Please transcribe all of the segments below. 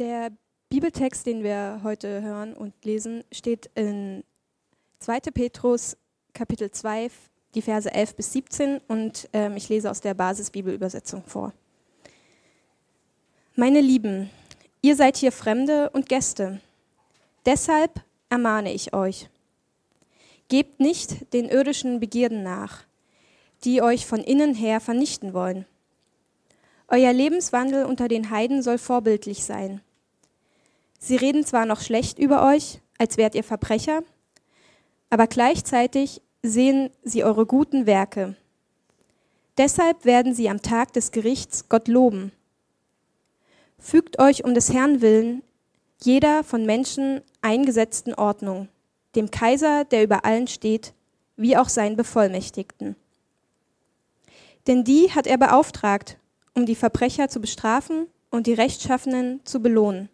Der Bibeltext, den wir heute hören und lesen, steht in 2. Petrus Kapitel 2, die Verse 11 bis 17 und ähm, ich lese aus der Basisbibelübersetzung vor. Meine Lieben, ihr seid hier Fremde und Gäste. Deshalb ermahne ich euch. Gebt nicht den irdischen Begierden nach, die euch von innen her vernichten wollen. Euer Lebenswandel unter den Heiden soll vorbildlich sein. Sie reden zwar noch schlecht über euch, als wärt ihr Verbrecher, aber gleichzeitig sehen sie eure guten Werke. Deshalb werden sie am Tag des Gerichts Gott loben. Fügt euch um des Herrn willen jeder von Menschen eingesetzten Ordnung, dem Kaiser, der über allen steht, wie auch seinen Bevollmächtigten. Denn die hat er beauftragt, um die Verbrecher zu bestrafen und die Rechtschaffenen zu belohnen.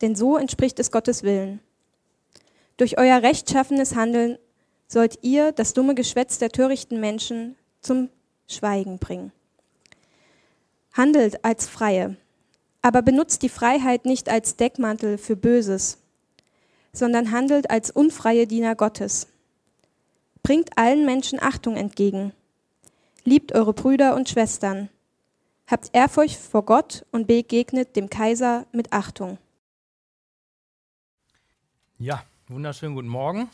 Denn so entspricht es Gottes Willen. Durch euer rechtschaffenes Handeln sollt ihr das dumme Geschwätz der törichten Menschen zum Schweigen bringen. Handelt als Freie, aber benutzt die Freiheit nicht als Deckmantel für Böses, sondern handelt als unfreie Diener Gottes. Bringt allen Menschen Achtung entgegen. Liebt eure Brüder und Schwestern. Habt Ehrfurcht vor Gott und begegnet dem Kaiser mit Achtung. Ja, wunderschönen guten Morgen.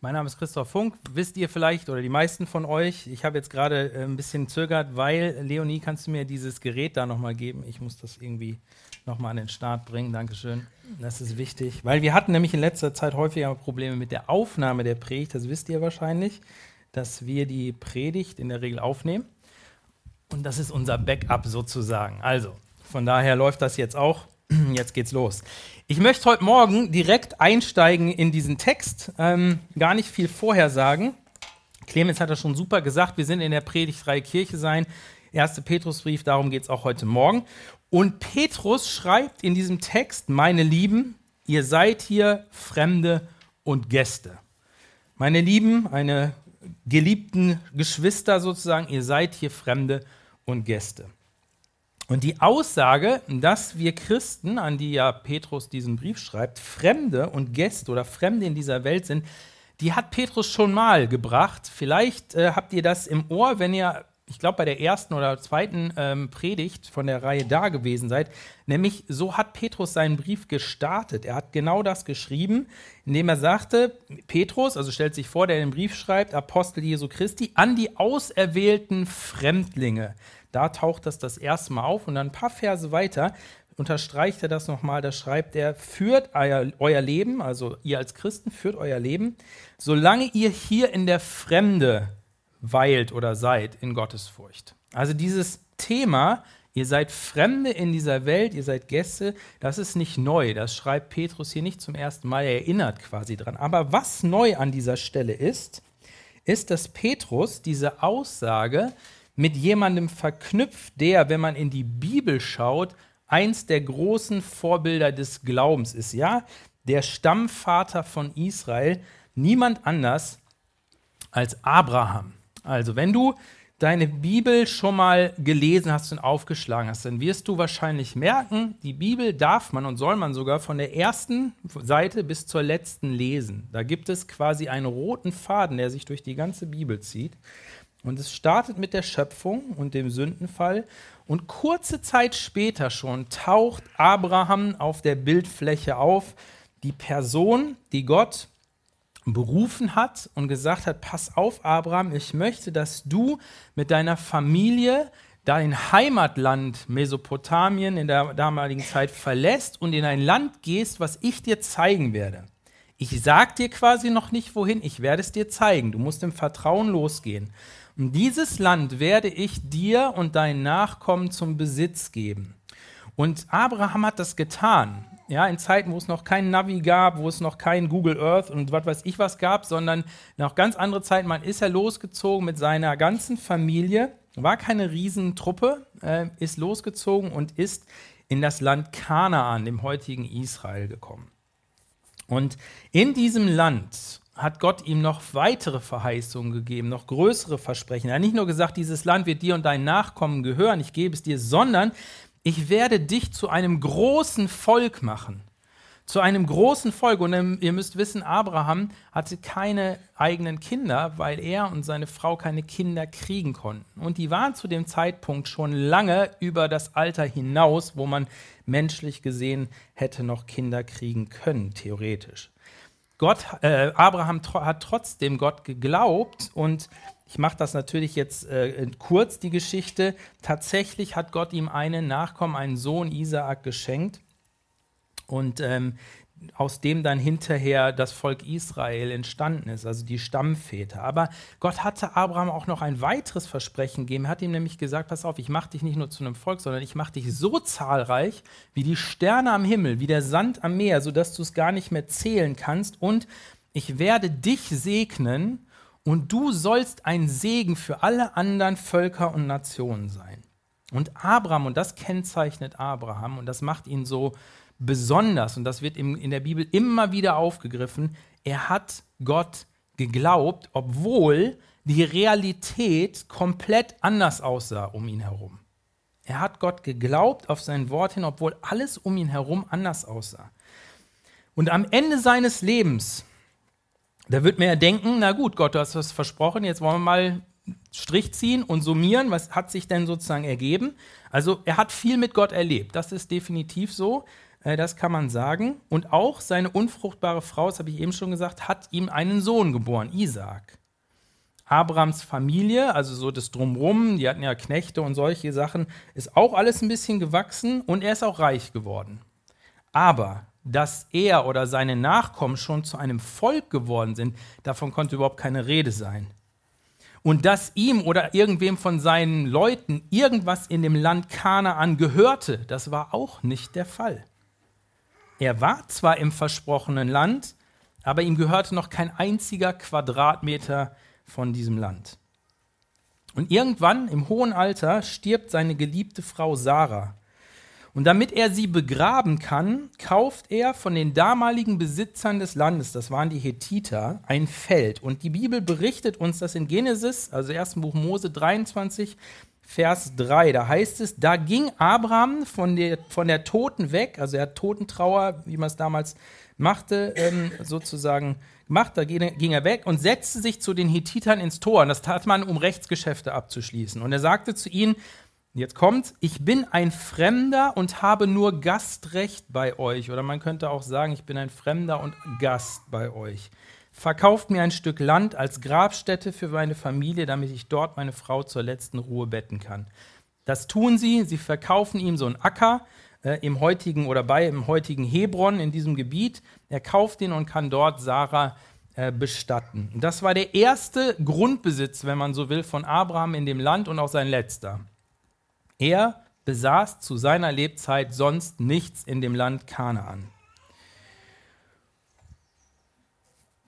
Mein Name ist Christoph Funk. Wisst ihr vielleicht oder die meisten von euch, ich habe jetzt gerade äh, ein bisschen zögert, weil Leonie, kannst du mir dieses Gerät da nochmal geben? Ich muss das irgendwie nochmal an den Start bringen. Dankeschön. Das ist wichtig, weil wir hatten nämlich in letzter Zeit häufiger Probleme mit der Aufnahme der Predigt. Das wisst ihr wahrscheinlich, dass wir die Predigt in der Regel aufnehmen. Und das ist unser Backup sozusagen. Also, von daher läuft das jetzt auch. Jetzt geht's los. Ich möchte heute Morgen direkt einsteigen in diesen Text, ähm, gar nicht viel vorher sagen. Clemens hat das schon super gesagt, wir sind in der Predigtreihe Kirche sein, 1. Petrusbrief, darum geht es auch heute Morgen. Und Petrus schreibt in diesem Text, meine Lieben, ihr seid hier Fremde und Gäste. Meine Lieben, eine geliebten Geschwister sozusagen, ihr seid hier Fremde und Gäste. Und die Aussage, dass wir Christen, an die ja Petrus diesen Brief schreibt, Fremde und Gäste oder Fremde in dieser Welt sind, die hat Petrus schon mal gebracht. Vielleicht äh, habt ihr das im Ohr, wenn ihr, ich glaube, bei der ersten oder zweiten ähm, Predigt von der Reihe da gewesen seid. Nämlich, so hat Petrus seinen Brief gestartet. Er hat genau das geschrieben, indem er sagte, Petrus, also stellt sich vor, der den Brief schreibt, Apostel Jesu Christi, an die auserwählten Fremdlinge da taucht das das erste Mal auf und dann ein paar Verse weiter unterstreicht er das nochmal. Da schreibt er: Führt euer, euer Leben, also ihr als Christen, führt euer Leben, solange ihr hier in der Fremde weilt oder seid in Gottesfurcht. Also dieses Thema, ihr seid Fremde in dieser Welt, ihr seid Gäste, das ist nicht neu. Das schreibt Petrus hier nicht zum ersten Mal, er erinnert quasi dran. Aber was neu an dieser Stelle ist, ist, dass Petrus diese Aussage mit jemandem verknüpft, der, wenn man in die Bibel schaut, eins der großen Vorbilder des Glaubens ist. Ja, der Stammvater von Israel, niemand anders als Abraham. Also, wenn du deine Bibel schon mal gelesen hast und aufgeschlagen hast, dann wirst du wahrscheinlich merken, die Bibel darf man und soll man sogar von der ersten Seite bis zur letzten lesen. Da gibt es quasi einen roten Faden, der sich durch die ganze Bibel zieht. Und es startet mit der Schöpfung und dem Sündenfall. Und kurze Zeit später schon taucht Abraham auf der Bildfläche auf, die Person, die Gott berufen hat und gesagt hat, pass auf, Abraham, ich möchte, dass du mit deiner Familie dein Heimatland Mesopotamien in der damaligen Zeit verlässt und in ein Land gehst, was ich dir zeigen werde. Ich sag dir quasi noch nicht wohin, ich werde es dir zeigen. Du musst im Vertrauen losgehen. Dieses Land werde ich dir und deinen Nachkommen zum Besitz geben. Und Abraham hat das getan. Ja, in Zeiten, wo es noch kein Navi gab, wo es noch kein Google Earth und was weiß ich was gab, sondern noch ganz andere Zeiten. Man ist ja losgezogen mit seiner ganzen Familie, war keine Riesentruppe, äh, ist losgezogen und ist in das Land Kanaan, dem heutigen Israel, gekommen. Und in diesem Land hat Gott ihm noch weitere Verheißungen gegeben, noch größere Versprechen. Er hat nicht nur gesagt, dieses Land wird dir und deinen Nachkommen gehören, ich gebe es dir, sondern ich werde dich zu einem großen Volk machen. Zu einem großen Volk. Und ähm, ihr müsst wissen, Abraham hatte keine eigenen Kinder, weil er und seine Frau keine Kinder kriegen konnten. Und die waren zu dem Zeitpunkt schon lange über das Alter hinaus, wo man menschlich gesehen hätte noch Kinder kriegen können, theoretisch. Gott, äh, Abraham tro hat trotzdem Gott geglaubt und ich mache das natürlich jetzt äh, kurz, die Geschichte. Tatsächlich hat Gott ihm einen Nachkommen, einen Sohn Isaak geschenkt. Und ähm, aus dem dann hinterher das Volk Israel entstanden ist, also die Stammväter. Aber Gott hatte Abraham auch noch ein weiteres Versprechen gegeben. Er hat ihm nämlich gesagt, pass auf, ich mache dich nicht nur zu einem Volk, sondern ich mache dich so zahlreich wie die Sterne am Himmel, wie der Sand am Meer, sodass du es gar nicht mehr zählen kannst. Und ich werde dich segnen und du sollst ein Segen für alle anderen Völker und Nationen sein. Und Abraham, und das kennzeichnet Abraham, und das macht ihn so besonders, und das wird in der Bibel immer wieder aufgegriffen, er hat Gott geglaubt, obwohl die Realität komplett anders aussah um ihn herum. Er hat Gott geglaubt auf sein Wort hin, obwohl alles um ihn herum anders aussah. Und am Ende seines Lebens da wird man ja denken, na gut, Gott, du hast was versprochen, jetzt wollen wir mal Strich ziehen und summieren, was hat sich denn sozusagen ergeben? Also er hat viel mit Gott erlebt, das ist definitiv so, das kann man sagen. Und auch seine unfruchtbare Frau, das habe ich eben schon gesagt, hat ihm einen Sohn geboren, Isaak. Abrams Familie, also so das Drumrum, die hatten ja Knechte und solche Sachen, ist auch alles ein bisschen gewachsen und er ist auch reich geworden. Aber dass er oder seine Nachkommen schon zu einem Volk geworden sind, davon konnte überhaupt keine Rede sein. Und dass ihm oder irgendwem von seinen Leuten irgendwas in dem Land Kanaan gehörte, das war auch nicht der Fall. Er war zwar im versprochenen Land, aber ihm gehörte noch kein einziger Quadratmeter von diesem Land. Und irgendwann im hohen Alter stirbt seine geliebte Frau Sarah. Und damit er sie begraben kann, kauft er von den damaligen Besitzern des Landes, das waren die Hethiter, ein Feld. Und die Bibel berichtet uns das in Genesis, also 1. Buch Mose 23, Vers 3. Da heißt es, da ging Abraham von der, von der Toten weg, also er hat Totentrauer, wie man es damals machte, ähm, sozusagen gemacht, da ging er weg und setzte sich zu den Hethitern ins Tor. Und das tat man, um Rechtsgeschäfte abzuschließen. Und er sagte zu ihnen, Jetzt kommt, ich bin ein Fremder und habe nur Gastrecht bei euch. Oder man könnte auch sagen, ich bin ein Fremder und Gast bei euch. Verkauft mir ein Stück Land als Grabstätte für meine Familie, damit ich dort meine Frau zur letzten Ruhe betten kann. Das tun sie. Sie verkaufen ihm so einen Acker äh, im heutigen oder bei im heutigen Hebron in diesem Gebiet. Er kauft ihn und kann dort Sarah äh, bestatten. Das war der erste Grundbesitz, wenn man so will, von Abraham in dem Land und auch sein letzter. Er besaß zu seiner Lebzeit sonst nichts in dem Land Kanaan.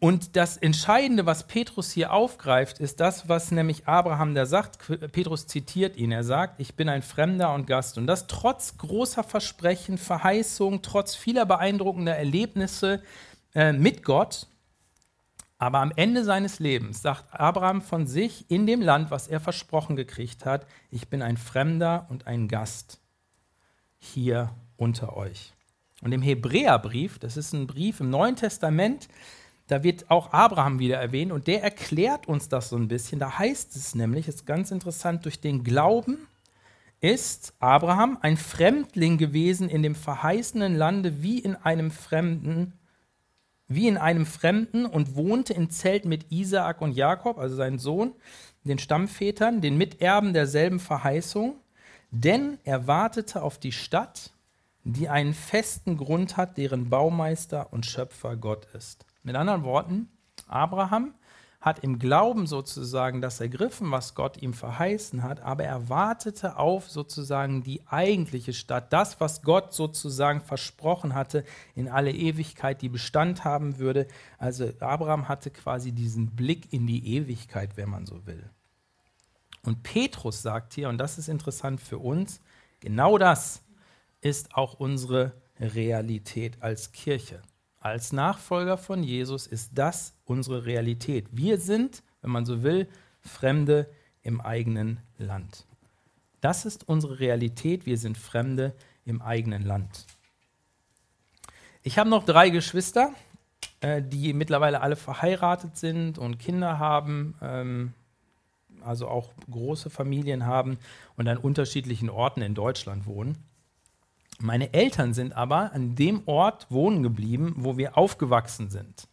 Und das Entscheidende, was Petrus hier aufgreift, ist das, was nämlich Abraham da sagt. Petrus zitiert ihn. Er sagt, ich bin ein Fremder und Gast. Und das trotz großer Versprechen, Verheißungen, trotz vieler beeindruckender Erlebnisse äh, mit Gott. Aber am Ende seines Lebens sagt Abraham von sich in dem Land, was er versprochen gekriegt hat, ich bin ein Fremder und ein Gast hier unter euch. Und im Hebräerbrief, das ist ein Brief im Neuen Testament, da wird auch Abraham wieder erwähnt und der erklärt uns das so ein bisschen. Da heißt es nämlich, ist ganz interessant, durch den Glauben ist Abraham ein Fremdling gewesen in dem verheißenen Lande wie in einem fremden wie in einem Fremden und wohnte in Zelt mit Isaak und Jakob, also seinen Sohn, den Stammvätern, den Miterben derselben Verheißung, denn er wartete auf die Stadt, die einen festen Grund hat, deren Baumeister und Schöpfer Gott ist. Mit anderen Worten, Abraham hat im Glauben sozusagen das ergriffen, was Gott ihm verheißen hat, aber er wartete auf sozusagen die eigentliche Stadt, das, was Gott sozusagen versprochen hatte in alle Ewigkeit, die Bestand haben würde. Also Abraham hatte quasi diesen Blick in die Ewigkeit, wenn man so will. Und Petrus sagt hier, und das ist interessant für uns, genau das ist auch unsere Realität als Kirche als Nachfolger von Jesus ist das unsere Realität. Wir sind, wenn man so will, Fremde im eigenen Land. Das ist unsere Realität. Wir sind Fremde im eigenen Land. Ich habe noch drei Geschwister, äh, die mittlerweile alle verheiratet sind und Kinder haben, ähm, also auch große Familien haben und an unterschiedlichen Orten in Deutschland wohnen. Meine Eltern sind aber an dem Ort wohnen geblieben, wo wir aufgewachsen sind.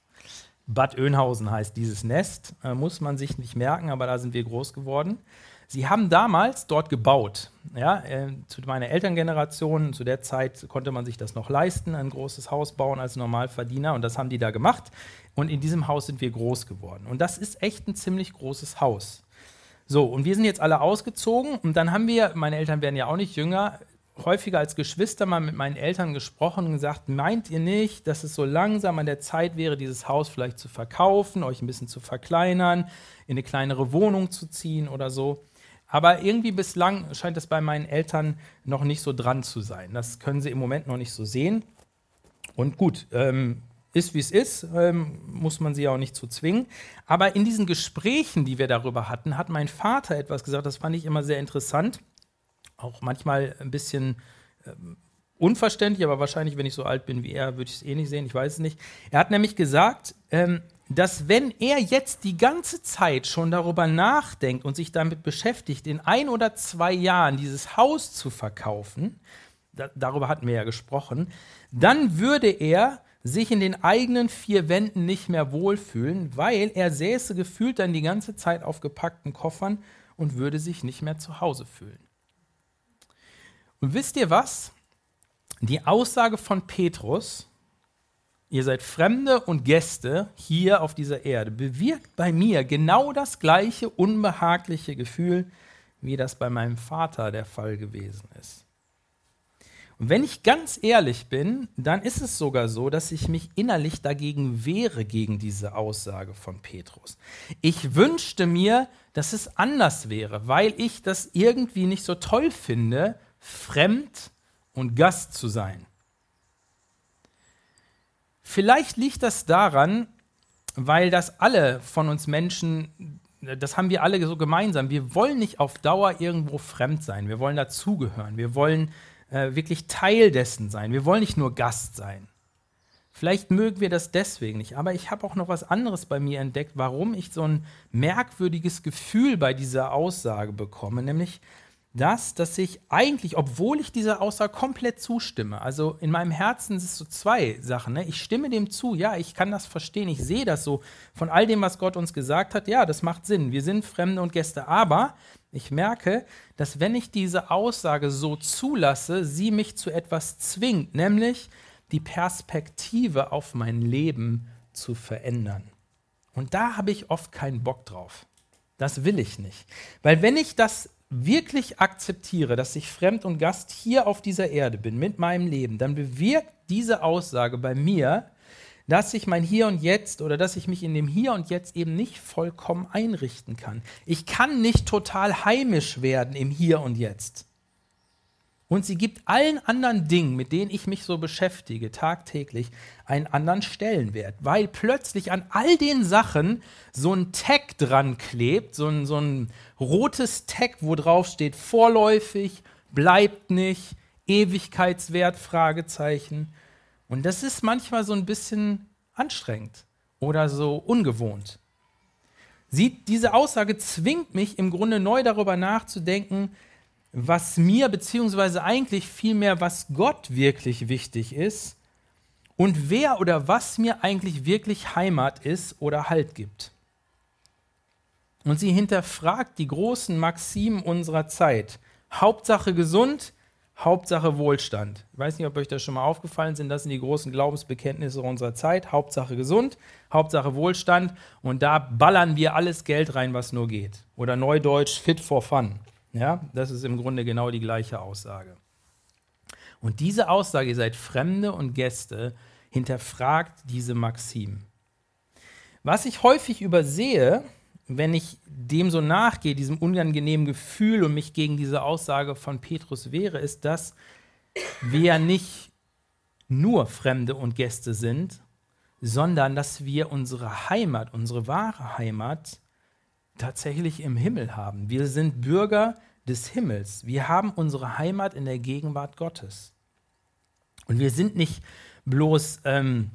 Bad Oeynhausen heißt dieses Nest, äh, muss man sich nicht merken, aber da sind wir groß geworden. Sie haben damals dort gebaut. Ja, äh, zu meiner Elterngeneration, zu der Zeit konnte man sich das noch leisten, ein großes Haus bauen als Normalverdiener und das haben die da gemacht. Und in diesem Haus sind wir groß geworden. Und das ist echt ein ziemlich großes Haus. So, und wir sind jetzt alle ausgezogen und dann haben wir, meine Eltern werden ja auch nicht jünger, häufiger als Geschwister mal mit meinen Eltern gesprochen und gesagt, meint ihr nicht, dass es so langsam an der Zeit wäre, dieses Haus vielleicht zu verkaufen, euch ein bisschen zu verkleinern, in eine kleinere Wohnung zu ziehen oder so? Aber irgendwie bislang scheint es bei meinen Eltern noch nicht so dran zu sein. Das können sie im Moment noch nicht so sehen. Und gut, ähm, ist wie es ist, ähm, muss man sie ja auch nicht zu zwingen. Aber in diesen Gesprächen, die wir darüber hatten, hat mein Vater etwas gesagt, das fand ich immer sehr interessant. Auch manchmal ein bisschen ähm, unverständlich, aber wahrscheinlich, wenn ich so alt bin wie er, würde ich es eh nicht sehen, ich weiß es nicht. Er hat nämlich gesagt, ähm, dass wenn er jetzt die ganze Zeit schon darüber nachdenkt und sich damit beschäftigt, in ein oder zwei Jahren dieses Haus zu verkaufen, da, darüber hatten wir ja gesprochen, dann würde er sich in den eigenen vier Wänden nicht mehr wohlfühlen, weil er säße gefühlt dann die ganze Zeit auf gepackten Koffern und würde sich nicht mehr zu Hause fühlen. Und wisst ihr was? Die Aussage von Petrus, ihr seid Fremde und Gäste hier auf dieser Erde, bewirkt bei mir genau das gleiche unbehagliche Gefühl, wie das bei meinem Vater der Fall gewesen ist. Und wenn ich ganz ehrlich bin, dann ist es sogar so, dass ich mich innerlich dagegen wehre, gegen diese Aussage von Petrus. Ich wünschte mir, dass es anders wäre, weil ich das irgendwie nicht so toll finde, fremd und Gast zu sein. Vielleicht liegt das daran, weil das alle von uns Menschen, das haben wir alle so gemeinsam. Wir wollen nicht auf Dauer irgendwo fremd sein. Wir wollen dazugehören. Wir wollen äh, wirklich Teil dessen sein. Wir wollen nicht nur Gast sein. Vielleicht mögen wir das deswegen nicht, aber ich habe auch noch was anderes bei mir entdeckt, warum ich so ein merkwürdiges Gefühl bei dieser Aussage bekomme, nämlich das, dass ich eigentlich, obwohl ich dieser Aussage komplett zustimme, also in meinem Herzen sind es so zwei Sachen. Ne? Ich stimme dem zu, ja, ich kann das verstehen, ich sehe das so von all dem, was Gott uns gesagt hat, ja, das macht Sinn. Wir sind Fremde und Gäste, aber ich merke, dass wenn ich diese Aussage so zulasse, sie mich zu etwas zwingt, nämlich die Perspektive auf mein Leben zu verändern. Und da habe ich oft keinen Bock drauf. Das will ich nicht. Weil wenn ich das wirklich akzeptiere, dass ich Fremd und Gast hier auf dieser Erde bin mit meinem Leben, dann bewirkt diese Aussage bei mir, dass ich mein Hier und Jetzt oder dass ich mich in dem Hier und Jetzt eben nicht vollkommen einrichten kann. Ich kann nicht total heimisch werden im Hier und Jetzt. Und sie gibt allen anderen Dingen, mit denen ich mich so beschäftige, tagtäglich, einen anderen Stellenwert, weil plötzlich an all den Sachen so ein Tag dran klebt, so ein, so ein rotes Tag, wo drauf steht vorläufig, bleibt nicht, Ewigkeitswert, Fragezeichen. Und das ist manchmal so ein bisschen anstrengend oder so ungewohnt. Sie, diese Aussage zwingt mich im Grunde neu darüber nachzudenken, was mir, beziehungsweise eigentlich vielmehr, was Gott wirklich wichtig ist und wer oder was mir eigentlich wirklich Heimat ist oder Halt gibt. Und sie hinterfragt die großen Maximen unserer Zeit. Hauptsache gesund, Hauptsache Wohlstand. Ich weiß nicht, ob euch das schon mal aufgefallen sind. Das sind die großen Glaubensbekenntnisse unserer Zeit. Hauptsache gesund, Hauptsache Wohlstand. Und da ballern wir alles Geld rein, was nur geht. Oder neudeutsch fit for fun. Ja, das ist im Grunde genau die gleiche Aussage. Und diese Aussage, ihr seid Fremde und Gäste, hinterfragt diese Maxim. Was ich häufig übersehe, wenn ich dem so nachgehe, diesem unangenehmen Gefühl und mich gegen diese Aussage von Petrus wehre, ist, dass wir ja nicht nur Fremde und Gäste sind, sondern dass wir unsere Heimat, unsere wahre Heimat tatsächlich im Himmel haben. Wir sind Bürger des Himmels. Wir haben unsere Heimat in der Gegenwart Gottes. Und wir sind nicht bloß ähm,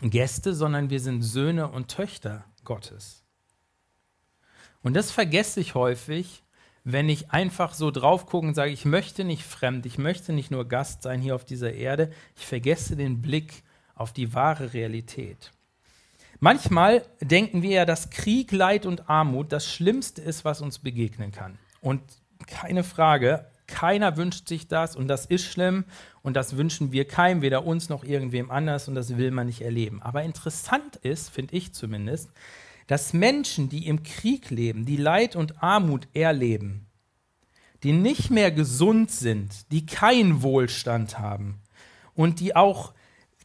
Gäste, sondern wir sind Söhne und Töchter Gottes. Und das vergesse ich häufig, wenn ich einfach so drauf gucke und sage, ich möchte nicht fremd, ich möchte nicht nur Gast sein hier auf dieser Erde, ich vergesse den Blick auf die wahre Realität. Manchmal denken wir ja, dass Krieg, Leid und Armut das Schlimmste ist, was uns begegnen kann. Und keine Frage, keiner wünscht sich das und das ist schlimm und das wünschen wir keinem, weder uns noch irgendwem anders und das will man nicht erleben. Aber interessant ist, finde ich zumindest, dass Menschen, die im Krieg leben, die Leid und Armut erleben, die nicht mehr gesund sind, die keinen Wohlstand haben und die auch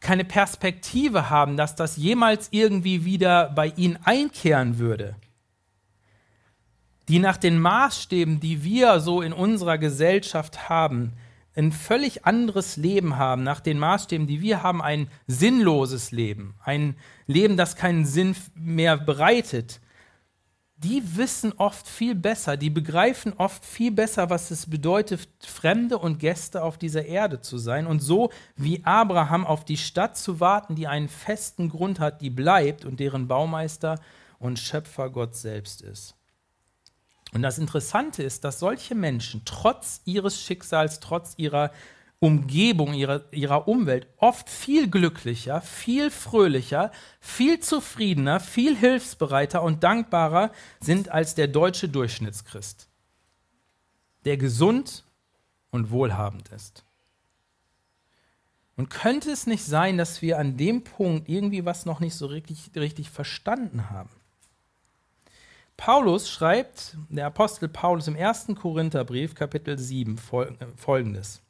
keine Perspektive haben, dass das jemals irgendwie wieder bei ihnen einkehren würde, die nach den Maßstäben, die wir so in unserer Gesellschaft haben, ein völlig anderes Leben haben, nach den Maßstäben, die wir haben, ein sinnloses Leben, ein Leben, das keinen Sinn mehr bereitet, die wissen oft viel besser, die begreifen oft viel besser, was es bedeutet, Fremde und Gäste auf dieser Erde zu sein und so wie Abraham auf die Stadt zu warten, die einen festen Grund hat, die bleibt und deren Baumeister und Schöpfer Gott selbst ist. Und das Interessante ist, dass solche Menschen trotz ihres Schicksals, trotz ihrer Umgebung, ihrer, ihrer Umwelt oft viel glücklicher, viel fröhlicher, viel zufriedener, viel hilfsbereiter und dankbarer sind als der deutsche Durchschnittschrist, der gesund und wohlhabend ist. Und könnte es nicht sein, dass wir an dem Punkt irgendwie was noch nicht so richtig, richtig verstanden haben? Paulus schreibt, der Apostel Paulus im ersten Korintherbrief, Kapitel 7, folgendes.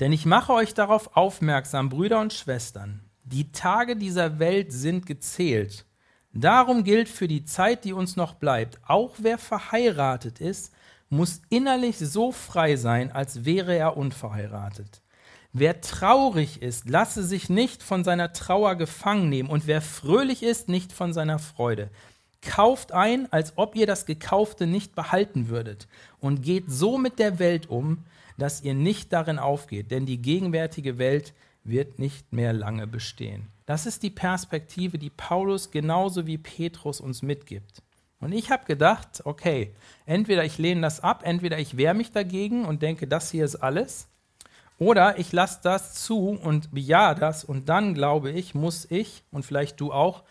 Denn ich mache euch darauf aufmerksam, Brüder und Schwestern, die Tage dieser Welt sind gezählt. Darum gilt für die Zeit, die uns noch bleibt, auch wer verheiratet ist, muss innerlich so frei sein, als wäre er unverheiratet. Wer traurig ist, lasse sich nicht von seiner Trauer gefangen nehmen, und wer fröhlich ist, nicht von seiner Freude. Kauft ein, als ob ihr das Gekaufte nicht behalten würdet und geht so mit der Welt um, dass ihr nicht darin aufgeht, denn die gegenwärtige Welt wird nicht mehr lange bestehen. Das ist die Perspektive, die Paulus genauso wie Petrus uns mitgibt. Und ich habe gedacht, okay, entweder ich lehne das ab, entweder ich wehre mich dagegen und denke, das hier ist alles, oder ich lasse das zu und bejahe das und dann glaube ich, muss ich und vielleicht du auch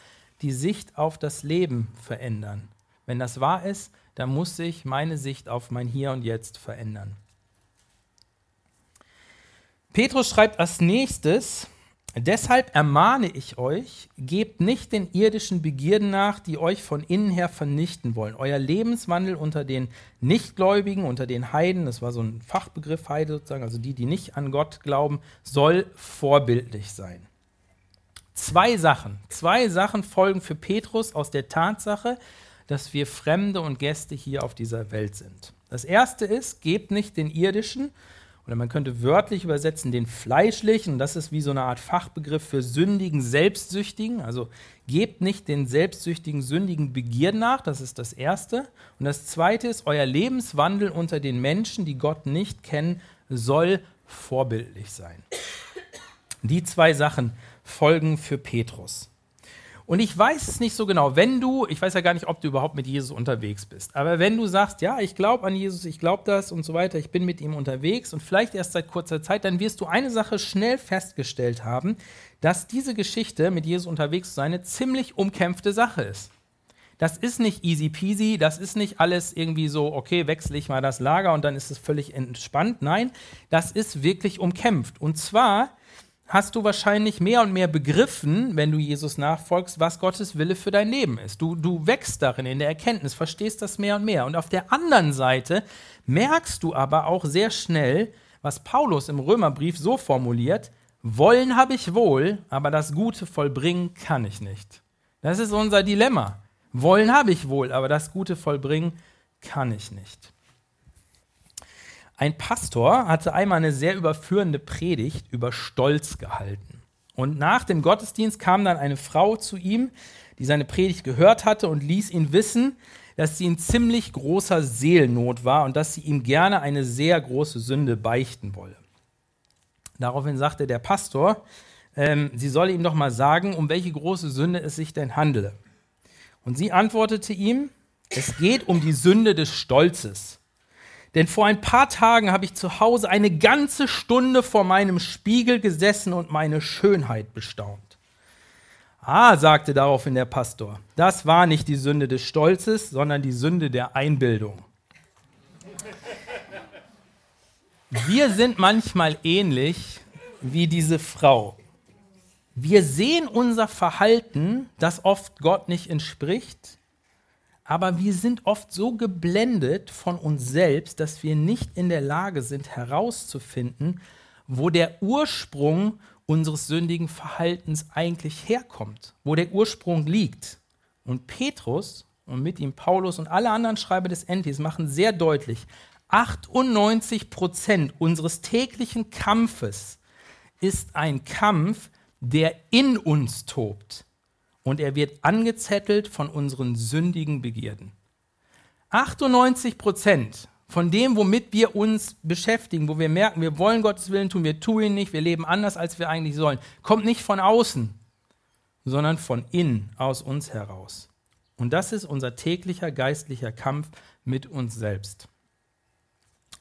die Sicht auf das Leben verändern. Wenn das wahr ist, dann muss sich meine Sicht auf mein Hier und Jetzt verändern. Petrus schreibt als nächstes, Deshalb ermahne ich euch, gebt nicht den irdischen Begierden nach, die euch von innen her vernichten wollen. Euer Lebenswandel unter den Nichtgläubigen, unter den Heiden, das war so ein Fachbegriff Heide sozusagen, also die, die nicht an Gott glauben, soll vorbildlich sein. Zwei Sachen, zwei Sachen folgen für Petrus aus der Tatsache, dass wir Fremde und Gäste hier auf dieser Welt sind. Das erste ist, gebt nicht den irdischen, oder man könnte wörtlich übersetzen, den fleischlichen, das ist wie so eine Art Fachbegriff für sündigen, selbstsüchtigen, also gebt nicht den selbstsüchtigen, sündigen Begierden nach, das ist das erste. Und das zweite ist, euer Lebenswandel unter den Menschen, die Gott nicht kennen, soll vorbildlich sein. Die zwei Sachen Folgen für Petrus. Und ich weiß es nicht so genau, wenn du, ich weiß ja gar nicht, ob du überhaupt mit Jesus unterwegs bist, aber wenn du sagst, ja, ich glaube an Jesus, ich glaube das und so weiter, ich bin mit ihm unterwegs und vielleicht erst seit kurzer Zeit, dann wirst du eine Sache schnell festgestellt haben, dass diese Geschichte mit Jesus unterwegs zu sein eine ziemlich umkämpfte Sache ist. Das ist nicht easy peasy, das ist nicht alles irgendwie so, okay, wechsle ich mal das Lager und dann ist es völlig entspannt. Nein, das ist wirklich umkämpft. Und zwar hast du wahrscheinlich mehr und mehr begriffen, wenn du Jesus nachfolgst, was Gottes Wille für dein Leben ist. Du, du wächst darin in der Erkenntnis, verstehst das mehr und mehr. Und auf der anderen Seite merkst du aber auch sehr schnell, was Paulus im Römerbrief so formuliert, wollen habe ich wohl, aber das Gute vollbringen kann ich nicht. Das ist unser Dilemma. Wollen habe ich wohl, aber das Gute vollbringen kann ich nicht. Ein Pastor hatte einmal eine sehr überführende Predigt über Stolz gehalten. Und nach dem Gottesdienst kam dann eine Frau zu ihm, die seine Predigt gehört hatte und ließ ihn wissen, dass sie in ziemlich großer Seelennot war und dass sie ihm gerne eine sehr große Sünde beichten wolle. Daraufhin sagte der Pastor, ähm, sie solle ihm doch mal sagen, um welche große Sünde es sich denn handele. Und sie antwortete ihm, es geht um die Sünde des Stolzes. Denn vor ein paar Tagen habe ich zu Hause eine ganze Stunde vor meinem Spiegel gesessen und meine Schönheit bestaunt. Ah, sagte daraufhin der Pastor, das war nicht die Sünde des Stolzes, sondern die Sünde der Einbildung. Wir sind manchmal ähnlich wie diese Frau. Wir sehen unser Verhalten, das oft Gott nicht entspricht, aber wir sind oft so geblendet von uns selbst, dass wir nicht in der Lage sind herauszufinden, wo der Ursprung unseres sündigen Verhaltens eigentlich herkommt, wo der Ursprung liegt. Und Petrus und mit ihm Paulus und alle anderen Schreiber des Entis machen sehr deutlich, 98 Prozent unseres täglichen Kampfes ist ein Kampf, der in uns tobt und er wird angezettelt von unseren sündigen Begierden. 98 Prozent von dem, womit wir uns beschäftigen, wo wir merken, wir wollen Gottes Willen tun, wir tun ihn nicht, wir leben anders, als wir eigentlich sollen, kommt nicht von außen, sondern von innen, aus uns heraus. Und das ist unser täglicher geistlicher Kampf mit uns selbst.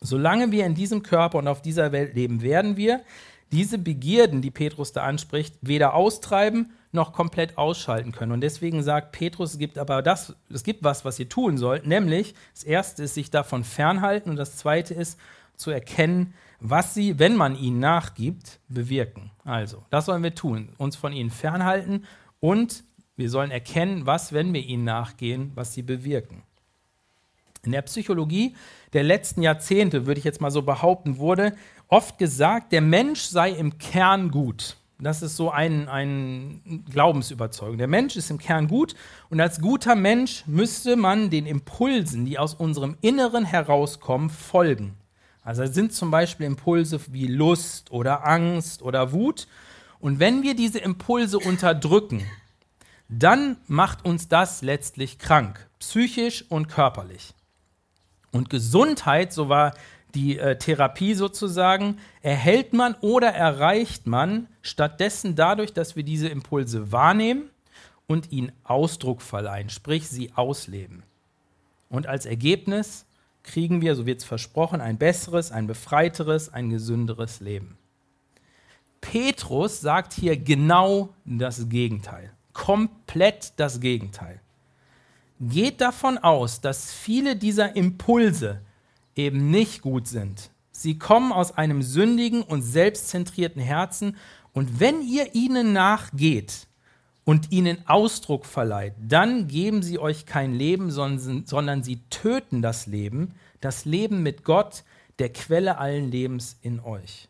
Solange wir in diesem Körper und auf dieser Welt leben, werden wir diese Begierden, die Petrus da anspricht, weder austreiben noch komplett ausschalten können. Und deswegen sagt Petrus, es gibt aber das, es gibt was, was ihr tun sollt, nämlich das erste ist sich davon fernhalten und das zweite ist zu erkennen, was sie, wenn man ihnen nachgibt, bewirken. Also, das sollen wir tun, uns von ihnen fernhalten und wir sollen erkennen, was, wenn wir ihnen nachgehen, was sie bewirken. In der Psychologie der letzten Jahrzehnte, würde ich jetzt mal so behaupten, wurde oft gesagt, der Mensch sei im Kern gut. Das ist so ein, ein Glaubensüberzeugung. Der Mensch ist im Kern gut und als guter Mensch müsste man den Impulsen, die aus unserem Inneren herauskommen, folgen. Also sind zum Beispiel Impulse wie Lust oder Angst oder Wut. Und wenn wir diese Impulse unterdrücken, dann macht uns das letztlich krank, psychisch und körperlich. Und Gesundheit, so war die äh, Therapie sozusagen, erhält man oder erreicht man stattdessen dadurch, dass wir diese Impulse wahrnehmen und ihnen Ausdruck verleihen, sprich sie ausleben. Und als Ergebnis kriegen wir, so wird es versprochen, ein besseres, ein befreiteres, ein gesünderes Leben. Petrus sagt hier genau das Gegenteil, komplett das Gegenteil geht davon aus, dass viele dieser Impulse eben nicht gut sind. Sie kommen aus einem sündigen und selbstzentrierten Herzen und wenn ihr ihnen nachgeht und ihnen Ausdruck verleiht, dann geben sie euch kein Leben, sondern sie töten das Leben, das Leben mit Gott, der Quelle allen Lebens in euch.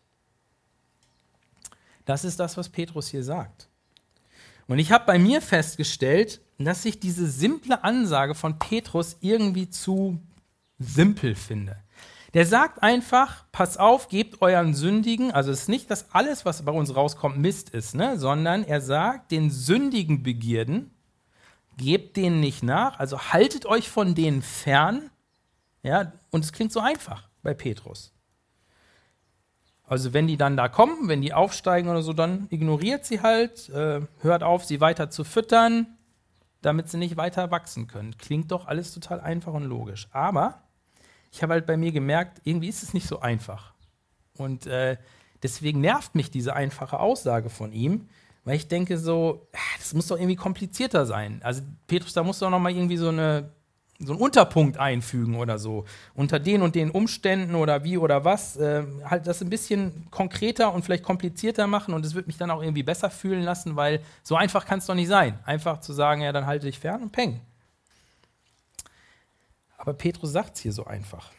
Das ist das, was Petrus hier sagt. Und ich habe bei mir festgestellt, dass ich diese simple Ansage von Petrus irgendwie zu simpel finde. Der sagt einfach, pass auf, gebt euren Sündigen, also es ist nicht, dass alles, was bei uns rauskommt, Mist ist, ne? sondern er sagt, den sündigen Begierden, gebt denen nicht nach, also haltet euch von denen fern. Ja, und es klingt so einfach bei Petrus. Also wenn die dann da kommen, wenn die aufsteigen oder so, dann ignoriert sie halt, äh, hört auf, sie weiter zu füttern, damit sie nicht weiter wachsen können. Klingt doch alles total einfach und logisch. Aber ich habe halt bei mir gemerkt, irgendwie ist es nicht so einfach. Und äh, deswegen nervt mich diese einfache Aussage von ihm, weil ich denke so, ah, das muss doch irgendwie komplizierter sein. Also Petrus, da muss doch noch mal irgendwie so eine so einen Unterpunkt einfügen oder so. Unter den und den Umständen oder wie oder was, äh, halt das ein bisschen konkreter und vielleicht komplizierter machen und es wird mich dann auch irgendwie besser fühlen lassen, weil so einfach kann es doch nicht sein. Einfach zu sagen, ja, dann halte dich fern und peng. Aber Petrus sagt es hier so einfach.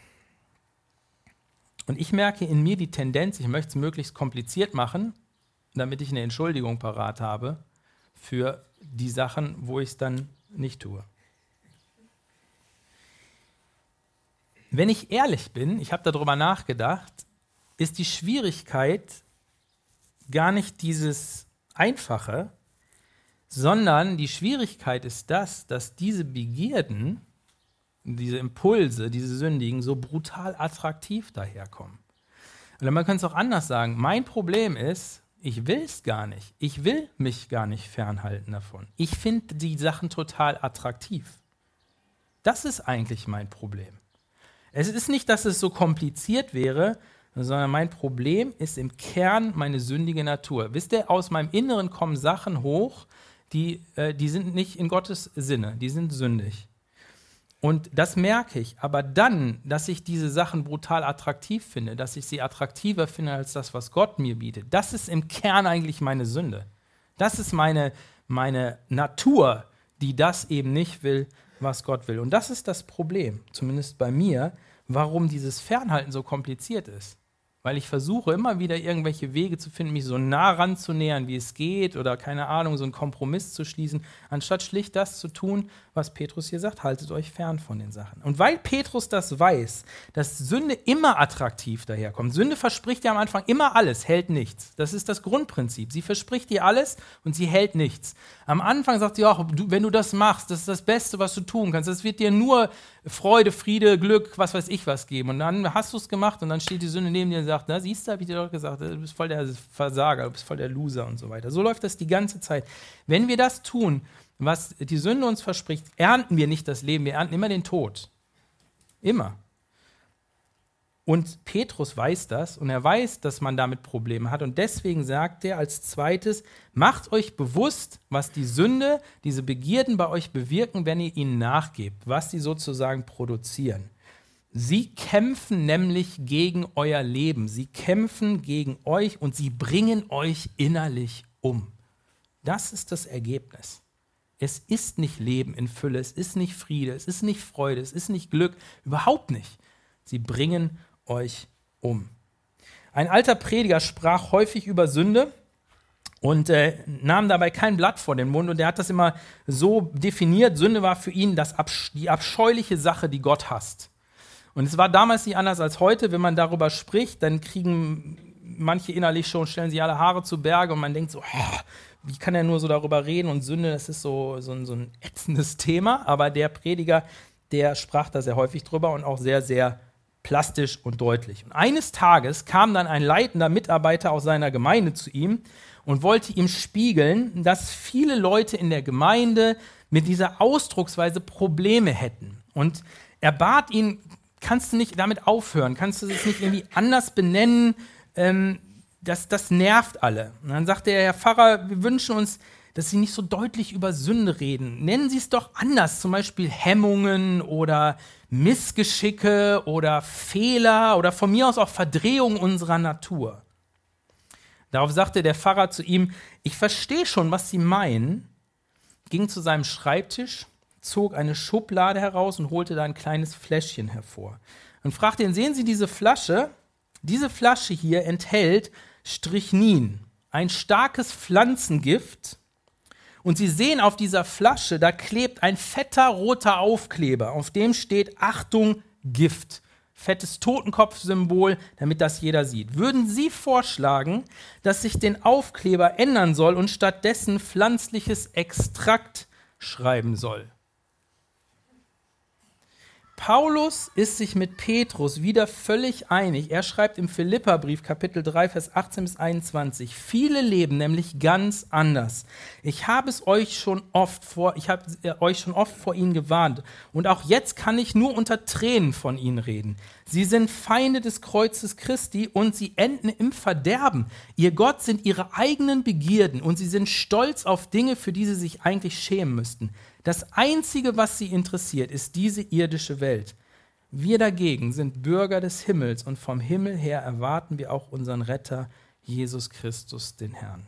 Und ich merke in mir die Tendenz, ich möchte es möglichst kompliziert machen, damit ich eine Entschuldigung parat habe für die Sachen, wo ich es dann nicht tue. Wenn ich ehrlich bin, ich habe darüber nachgedacht, ist die Schwierigkeit gar nicht dieses Einfache, sondern die Schwierigkeit ist das, dass diese Begierden diese Impulse, diese Sündigen so brutal attraktiv daherkommen. Oder man könnte es auch anders sagen. Mein Problem ist, ich will es gar nicht. Ich will mich gar nicht fernhalten davon. Ich finde die Sachen total attraktiv. Das ist eigentlich mein Problem. Es ist nicht, dass es so kompliziert wäre, sondern mein Problem ist im Kern meine sündige Natur. Wisst ihr, aus meinem Inneren kommen Sachen hoch, die, äh, die sind nicht in Gottes Sinne, die sind sündig. Und das merke ich. Aber dann, dass ich diese Sachen brutal attraktiv finde, dass ich sie attraktiver finde als das, was Gott mir bietet, das ist im Kern eigentlich meine Sünde. Das ist meine, meine Natur, die das eben nicht will, was Gott will. Und das ist das Problem, zumindest bei mir, warum dieses Fernhalten so kompliziert ist weil ich versuche immer wieder irgendwelche Wege zu finden, mich so nah ranzunähern, wie es geht oder keine Ahnung, so einen Kompromiss zu schließen, anstatt schlicht das zu tun, was Petrus hier sagt, haltet euch fern von den Sachen. Und weil Petrus das weiß, dass Sünde immer attraktiv daherkommt, Sünde verspricht ja am Anfang immer alles, hält nichts. Das ist das Grundprinzip. Sie verspricht dir alles und sie hält nichts. Am Anfang sagt sie auch, wenn du das machst, das ist das Beste, was du tun kannst. Das wird dir nur Freude, Friede, Glück, was weiß ich was geben. Und dann hast du es gemacht und dann steht die Sünde neben dir und sagt, na siehst du, habe ich dir doch gesagt, du bist voll der Versager, du bist voll der Loser und so weiter. So läuft das die ganze Zeit. Wenn wir das tun, was die Sünde uns verspricht, ernten wir nicht das Leben, wir ernten immer den Tod. Immer. Und Petrus weiß das und er weiß, dass man damit Probleme hat. Und deswegen sagt er als zweites, macht euch bewusst, was die Sünde, diese Begierden bei euch bewirken, wenn ihr ihnen nachgebt, was sie sozusagen produzieren. Sie kämpfen nämlich gegen euer Leben, sie kämpfen gegen euch und sie bringen euch innerlich um. Das ist das Ergebnis. Es ist nicht Leben in Fülle, es ist nicht Friede, es ist nicht Freude, es ist nicht Glück, überhaupt nicht. Sie bringen euch um. Ein alter Prediger sprach häufig über Sünde und äh, nahm dabei kein Blatt vor den Mund und er hat das immer so definiert. Sünde war für ihn das die abscheuliche Sache, die Gott hasst. Und es war damals nicht anders als heute, wenn man darüber spricht, dann kriegen manche innerlich schon, stellen sich alle Haare zu Berge und man denkt so, oh, wie kann er nur so darüber reden und Sünde, das ist so, so, ein, so ein ätzendes Thema, aber der Prediger, der sprach da sehr häufig drüber und auch sehr, sehr plastisch und deutlich. Und eines Tages kam dann ein leitender Mitarbeiter aus seiner Gemeinde zu ihm und wollte ihm spiegeln, dass viele Leute in der Gemeinde mit dieser Ausdrucksweise Probleme hätten. Und er bat ihn, kannst du nicht damit aufhören? Kannst du es nicht irgendwie anders benennen? Ähm, das, das nervt alle. Und dann sagte er, Herr Pfarrer, wir wünschen uns, dass Sie nicht so deutlich über Sünde reden. Nennen Sie es doch anders, zum Beispiel Hemmungen oder Missgeschicke oder Fehler oder von mir aus auch Verdrehung unserer Natur. Darauf sagte der Pfarrer zu ihm, ich verstehe schon, was Sie meinen, ging zu seinem Schreibtisch, zog eine Schublade heraus und holte da ein kleines Fläschchen hervor und fragte ihn, sehen Sie diese Flasche? Diese Flasche hier enthält Strychnin, ein starkes Pflanzengift, und Sie sehen auf dieser Flasche, da klebt ein fetter roter Aufkleber, auf dem steht Achtung, Gift. Fettes Totenkopfsymbol, damit das jeder sieht. Würden Sie vorschlagen, dass sich den Aufkleber ändern soll und stattdessen pflanzliches Extrakt schreiben soll? Paulus ist sich mit Petrus wieder völlig einig. Er schreibt im Philipperbrief Kapitel 3 Vers 18 bis 21, viele leben nämlich ganz anders. Ich habe es euch schon oft vor, ich habe äh, euch schon oft vor ihnen gewarnt und auch jetzt kann ich nur unter Tränen von ihnen reden. Sie sind Feinde des Kreuzes Christi und sie enden im Verderben. Ihr Gott sind ihre eigenen Begierden und sie sind stolz auf Dinge, für die sie sich eigentlich schämen müssten. Das Einzige, was sie interessiert, ist diese irdische Welt. Wir dagegen sind Bürger des Himmels und vom Himmel her erwarten wir auch unseren Retter, Jesus Christus, den Herrn.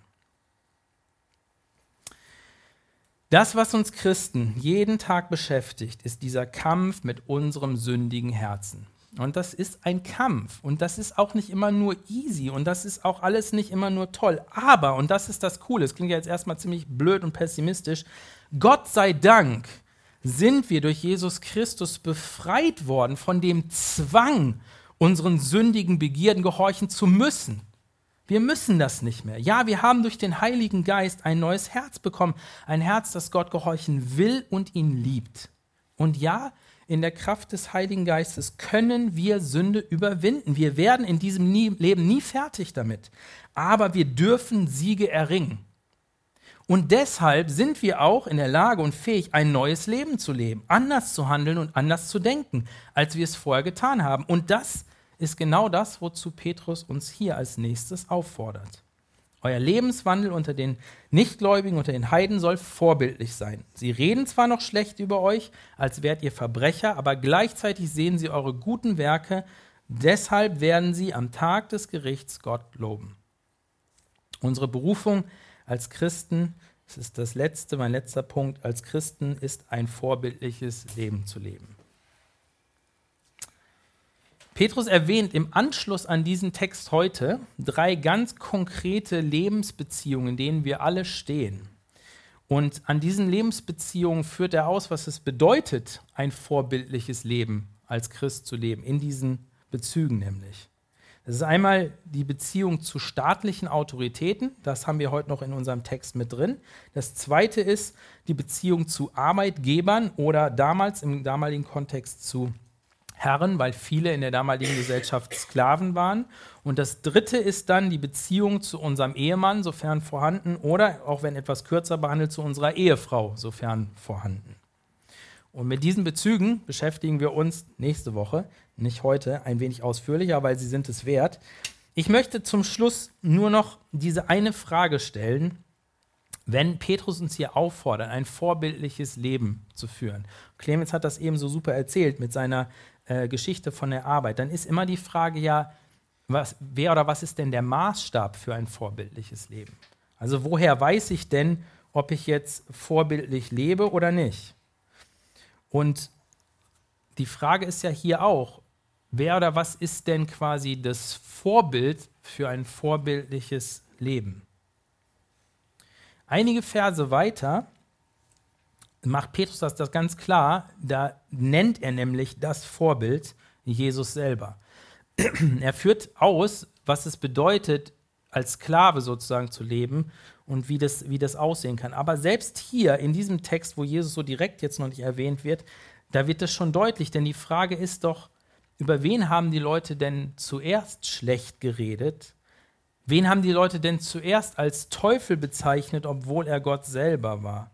Das, was uns Christen jeden Tag beschäftigt, ist dieser Kampf mit unserem sündigen Herzen. Und das ist ein Kampf. Und das ist auch nicht immer nur easy. Und das ist auch alles nicht immer nur toll. Aber, und das ist das Coole, es klingt ja jetzt erstmal ziemlich blöd und pessimistisch, Gott sei Dank sind wir durch Jesus Christus befreit worden von dem Zwang, unseren sündigen Begierden gehorchen zu müssen. Wir müssen das nicht mehr. Ja, wir haben durch den Heiligen Geist ein neues Herz bekommen. Ein Herz, das Gott gehorchen will und ihn liebt. Und ja, in der Kraft des Heiligen Geistes können wir Sünde überwinden. Wir werden in diesem nie, Leben nie fertig damit, aber wir dürfen Siege erringen. Und deshalb sind wir auch in der Lage und fähig, ein neues Leben zu leben, anders zu handeln und anders zu denken, als wir es vorher getan haben. Und das ist genau das, wozu Petrus uns hier als nächstes auffordert. Euer Lebenswandel unter den Nichtgläubigen, unter den Heiden soll vorbildlich sein. Sie reden zwar noch schlecht über euch, als wärt ihr Verbrecher, aber gleichzeitig sehen sie eure guten Werke, deshalb werden sie am Tag des Gerichts Gott loben. Unsere Berufung als Christen, das ist das letzte, mein letzter Punkt, als Christen ist ein vorbildliches Leben zu leben. Petrus erwähnt im Anschluss an diesen Text heute drei ganz konkrete Lebensbeziehungen, in denen wir alle stehen. Und an diesen Lebensbeziehungen führt er aus, was es bedeutet, ein vorbildliches Leben als Christ zu leben, in diesen Bezügen nämlich. Das ist einmal die Beziehung zu staatlichen Autoritäten, das haben wir heute noch in unserem Text mit drin. Das zweite ist die Beziehung zu Arbeitgebern oder damals im damaligen Kontext zu Herren, weil viele in der damaligen Gesellschaft Sklaven waren. Und das dritte ist dann die Beziehung zu unserem Ehemann, sofern vorhanden, oder auch wenn etwas kürzer behandelt, zu unserer Ehefrau, sofern vorhanden. Und mit diesen Bezügen beschäftigen wir uns nächste Woche, nicht heute, ein wenig ausführlicher, weil sie sind es wert. Ich möchte zum Schluss nur noch diese eine Frage stellen, wenn Petrus uns hier auffordert, ein vorbildliches Leben zu führen. Clemens hat das eben so super erzählt mit seiner äh, Geschichte von der Arbeit, dann ist immer die Frage ja, was, wer oder was ist denn der Maßstab für ein vorbildliches Leben? Also woher weiß ich denn, ob ich jetzt vorbildlich lebe oder nicht? Und die Frage ist ja hier auch, wer oder was ist denn quasi das Vorbild für ein vorbildliches Leben? Einige Verse weiter macht Petrus das, das ganz klar. Da nennt er nämlich das Vorbild Jesus selber. er führt aus, was es bedeutet, als Sklave sozusagen zu leben und wie das, wie das aussehen kann. Aber selbst hier in diesem Text, wo Jesus so direkt jetzt noch nicht erwähnt wird, da wird das schon deutlich, denn die Frage ist doch, über wen haben die Leute denn zuerst schlecht geredet? Wen haben die Leute denn zuerst als Teufel bezeichnet, obwohl er Gott selber war?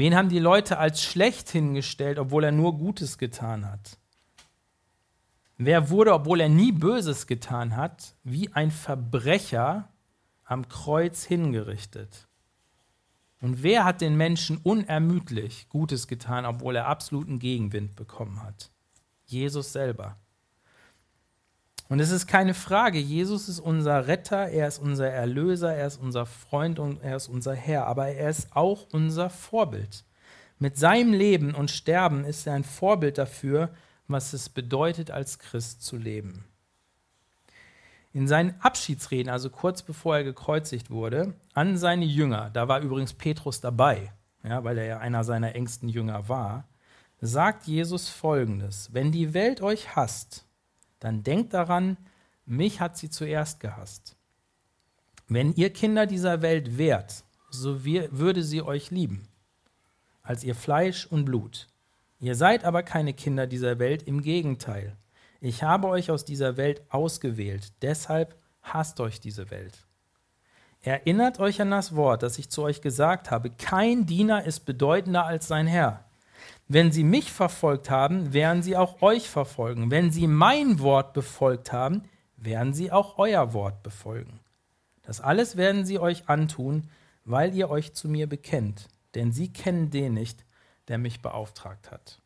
Wen haben die Leute als schlecht hingestellt, obwohl er nur Gutes getan hat? Wer wurde, obwohl er nie Böses getan hat, wie ein Verbrecher am Kreuz hingerichtet? Und wer hat den Menschen unermüdlich Gutes getan, obwohl er absoluten Gegenwind bekommen hat? Jesus selber. Und es ist keine Frage, Jesus ist unser Retter, er ist unser Erlöser, er ist unser Freund und er ist unser Herr, aber er ist auch unser Vorbild. Mit seinem Leben und Sterben ist er ein Vorbild dafür, was es bedeutet, als Christ zu leben. In seinen Abschiedsreden, also kurz bevor er gekreuzigt wurde, an seine Jünger, da war übrigens Petrus dabei, ja, weil er ja einer seiner engsten Jünger war, sagt Jesus folgendes: Wenn die Welt euch hasst, dann denkt daran, mich hat sie zuerst gehasst. Wenn ihr Kinder dieser Welt wärt, so würde sie euch lieben, als ihr Fleisch und Blut. Ihr seid aber keine Kinder dieser Welt, im Gegenteil. Ich habe euch aus dieser Welt ausgewählt, deshalb hasst euch diese Welt. Erinnert euch an das Wort, das ich zu euch gesagt habe, kein Diener ist bedeutender als sein Herr. Wenn sie mich verfolgt haben, werden sie auch euch verfolgen. Wenn sie mein Wort befolgt haben, werden sie auch euer Wort befolgen. Das alles werden sie euch antun, weil ihr euch zu mir bekennt, denn sie kennen den nicht, der mich beauftragt hat.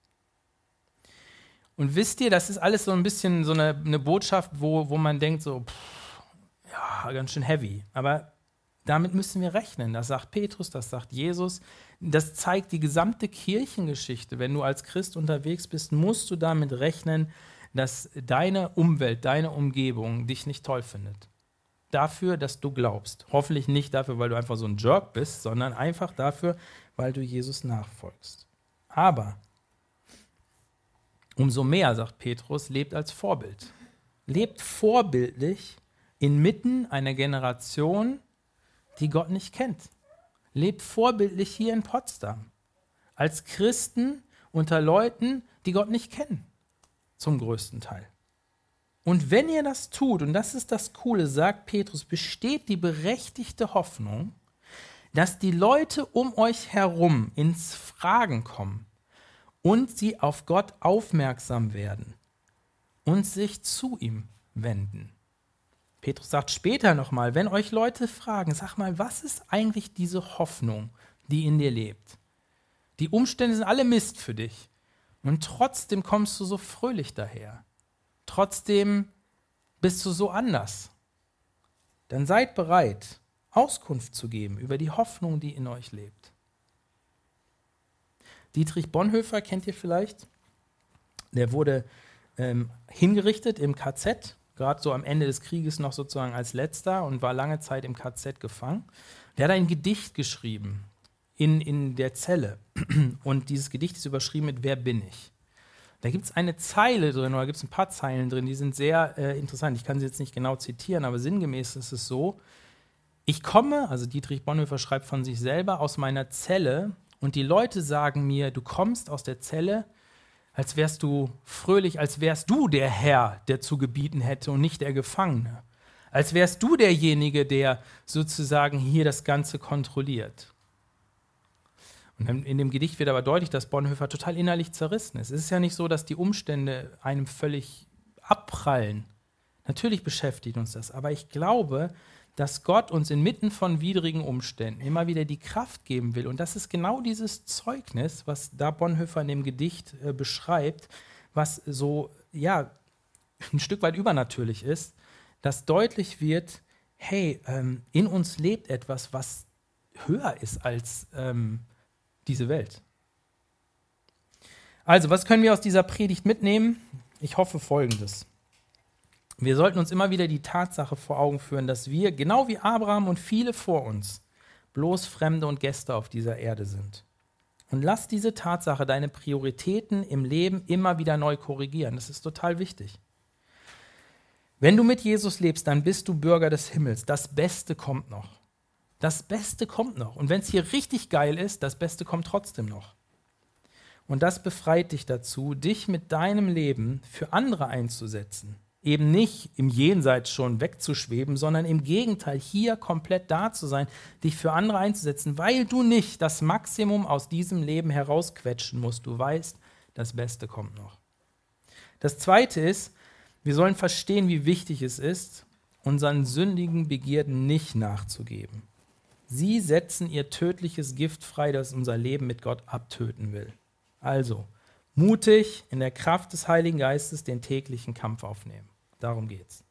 Und wisst ihr, das ist alles so ein bisschen so eine, eine Botschaft, wo, wo man denkt, so, pff, ja, ganz schön heavy. Aber damit müssen wir rechnen. Das sagt Petrus, das sagt Jesus. Das zeigt die gesamte Kirchengeschichte. Wenn du als Christ unterwegs bist, musst du damit rechnen, dass deine Umwelt, deine Umgebung dich nicht toll findet. Dafür, dass du glaubst. Hoffentlich nicht dafür, weil du einfach so ein Jerk bist, sondern einfach dafür, weil du Jesus nachfolgst. Aber umso mehr, sagt Petrus, lebt als Vorbild. Lebt vorbildlich inmitten einer Generation, die Gott nicht kennt. Lebt vorbildlich hier in Potsdam. Als Christen unter Leuten, die Gott nicht kennen, zum größten Teil. Und wenn ihr das tut, und das ist das Coole, sagt Petrus, besteht die berechtigte Hoffnung, dass die Leute um euch herum ins Fragen kommen und sie auf Gott aufmerksam werden und sich zu ihm wenden. Petrus sagt später nochmal, wenn euch Leute fragen, sag mal, was ist eigentlich diese Hoffnung, die in dir lebt? Die Umstände sind alle Mist für dich. Und trotzdem kommst du so fröhlich daher. Trotzdem bist du so anders. Dann seid bereit, Auskunft zu geben über die Hoffnung, die in euch lebt. Dietrich Bonhoeffer kennt ihr vielleicht. Der wurde ähm, hingerichtet im KZ, gerade so am Ende des Krieges noch sozusagen als letzter und war lange Zeit im KZ gefangen. Der hat ein Gedicht geschrieben in, in der Zelle. Und dieses Gedicht ist überschrieben mit Wer bin ich? Da gibt es eine Zeile drin oder gibt es ein paar Zeilen drin, die sind sehr äh, interessant. Ich kann sie jetzt nicht genau zitieren, aber sinngemäß ist es so, ich komme, also Dietrich Bonhoeffer schreibt von sich selber, aus meiner Zelle und die Leute sagen mir, du kommst aus der Zelle, als wärst du fröhlich, als wärst du der Herr, der zu gebieten hätte und nicht der Gefangene. Als wärst du derjenige, der sozusagen hier das Ganze kontrolliert. Und in dem Gedicht wird aber deutlich, dass Bonhoeffer total innerlich zerrissen ist. Es ist ja nicht so, dass die Umstände einem völlig abprallen. Natürlich beschäftigt uns das, aber ich glaube, dass Gott uns inmitten von widrigen Umständen immer wieder die Kraft geben will. Und das ist genau dieses Zeugnis, was da Bonhoeffer in dem Gedicht äh, beschreibt, was so, ja, ein Stück weit übernatürlich ist, dass deutlich wird, hey, ähm, in uns lebt etwas, was höher ist als ähm, diese Welt. Also, was können wir aus dieser Predigt mitnehmen? Ich hoffe folgendes. Wir sollten uns immer wieder die Tatsache vor Augen führen, dass wir, genau wie Abraham und viele vor uns, bloß Fremde und Gäste auf dieser Erde sind. Und lass diese Tatsache deine Prioritäten im Leben immer wieder neu korrigieren. Das ist total wichtig. Wenn du mit Jesus lebst, dann bist du Bürger des Himmels. Das Beste kommt noch. Das Beste kommt noch. Und wenn es hier richtig geil ist, das Beste kommt trotzdem noch. Und das befreit dich dazu, dich mit deinem Leben für andere einzusetzen eben nicht im Jenseits schon wegzuschweben, sondern im Gegenteil hier komplett da zu sein, dich für andere einzusetzen, weil du nicht das Maximum aus diesem Leben herausquetschen musst. Du weißt, das Beste kommt noch. Das Zweite ist, wir sollen verstehen, wie wichtig es ist, unseren sündigen Begierden nicht nachzugeben. Sie setzen ihr tödliches Gift frei, das unser Leben mit Gott abtöten will. Also, mutig in der Kraft des Heiligen Geistes den täglichen Kampf aufnehmen. Darum geht's.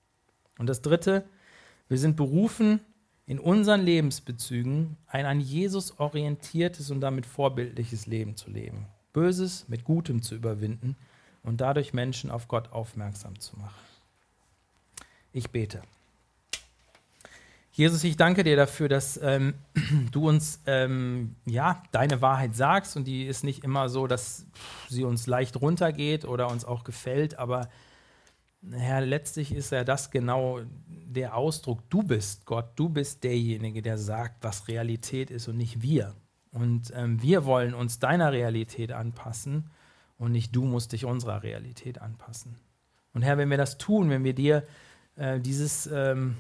Und das Dritte, wir sind berufen, in unseren Lebensbezügen ein an Jesus orientiertes und damit vorbildliches Leben zu leben. Böses mit Gutem zu überwinden und dadurch Menschen auf Gott aufmerksam zu machen. Ich bete. Jesus, ich danke dir dafür, dass ähm, du uns ähm, ja deine Wahrheit sagst und die ist nicht immer so, dass sie uns leicht runtergeht oder uns auch gefällt, aber Herr, letztlich ist ja das genau der Ausdruck, du bist Gott, du bist derjenige, der sagt, was Realität ist und nicht wir. Und ähm, wir wollen uns deiner Realität anpassen und nicht du musst dich unserer Realität anpassen. Und Herr, wenn wir das tun, wenn wir dir äh, dieses ähm,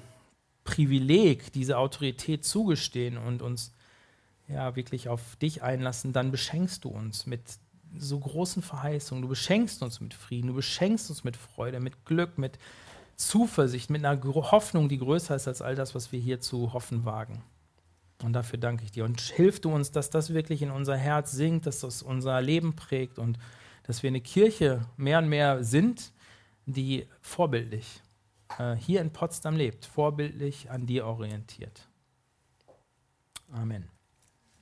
Privileg, diese Autorität zugestehen und uns ja wirklich auf dich einlassen, dann beschenkst du uns mit so großen Verheißungen. Du beschenkst uns mit Frieden, du beschenkst uns mit Freude, mit Glück, mit Zuversicht, mit einer Hoffnung, die größer ist als all das, was wir hier zu hoffen wagen. Und dafür danke ich dir. Und hilf du uns, dass das wirklich in unser Herz sinkt, dass das unser Leben prägt und dass wir eine Kirche mehr und mehr sind, die vorbildlich äh, hier in Potsdam lebt, vorbildlich an dir orientiert. Amen.